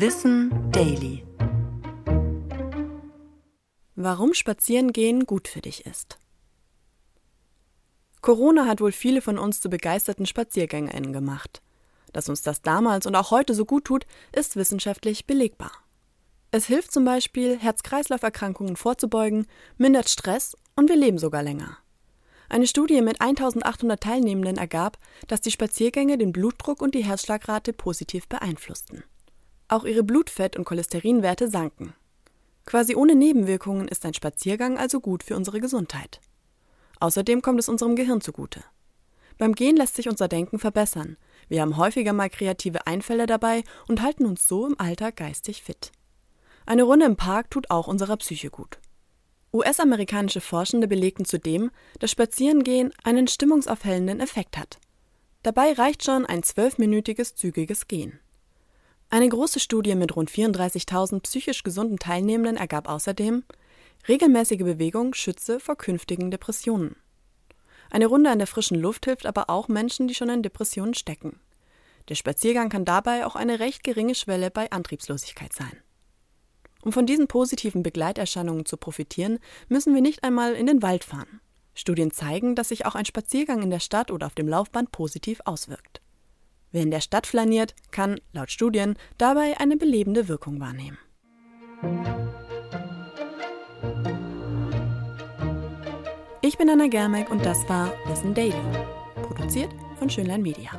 Wissen Daily. Warum Spazierengehen gut für dich ist. Corona hat wohl viele von uns zu begeisterten SpaziergängerInnen gemacht. Dass uns das damals und auch heute so gut tut, ist wissenschaftlich belegbar. Es hilft zum Beispiel, Herz-Kreislauf-Erkrankungen vorzubeugen, mindert Stress und wir leben sogar länger. Eine Studie mit 1800 Teilnehmenden ergab, dass die Spaziergänge den Blutdruck und die Herzschlagrate positiv beeinflussten. Auch ihre Blutfett- und Cholesterinwerte sanken. Quasi ohne Nebenwirkungen ist ein Spaziergang also gut für unsere Gesundheit. Außerdem kommt es unserem Gehirn zugute. Beim Gehen lässt sich unser Denken verbessern. Wir haben häufiger mal kreative Einfälle dabei und halten uns so im Alltag geistig fit. Eine Runde im Park tut auch unserer Psyche gut. US-amerikanische Forschende belegten zudem, dass Spazierengehen einen stimmungsaufhellenden Effekt hat. Dabei reicht schon ein zwölfminütiges zügiges Gehen. Eine große Studie mit rund 34.000 psychisch gesunden Teilnehmenden ergab außerdem, regelmäßige Bewegung schütze vor künftigen Depressionen. Eine Runde an der frischen Luft hilft aber auch Menschen, die schon in Depressionen stecken. Der Spaziergang kann dabei auch eine recht geringe Schwelle bei Antriebslosigkeit sein. Um von diesen positiven Begleiterscheinungen zu profitieren, müssen wir nicht einmal in den Wald fahren. Studien zeigen, dass sich auch ein Spaziergang in der Stadt oder auf dem Laufband positiv auswirkt. Wer in der Stadt flaniert, kann, laut Studien, dabei eine belebende Wirkung wahrnehmen. Ich bin Anna Germeck und das war Wissen Daily, produziert von Schönlein Media.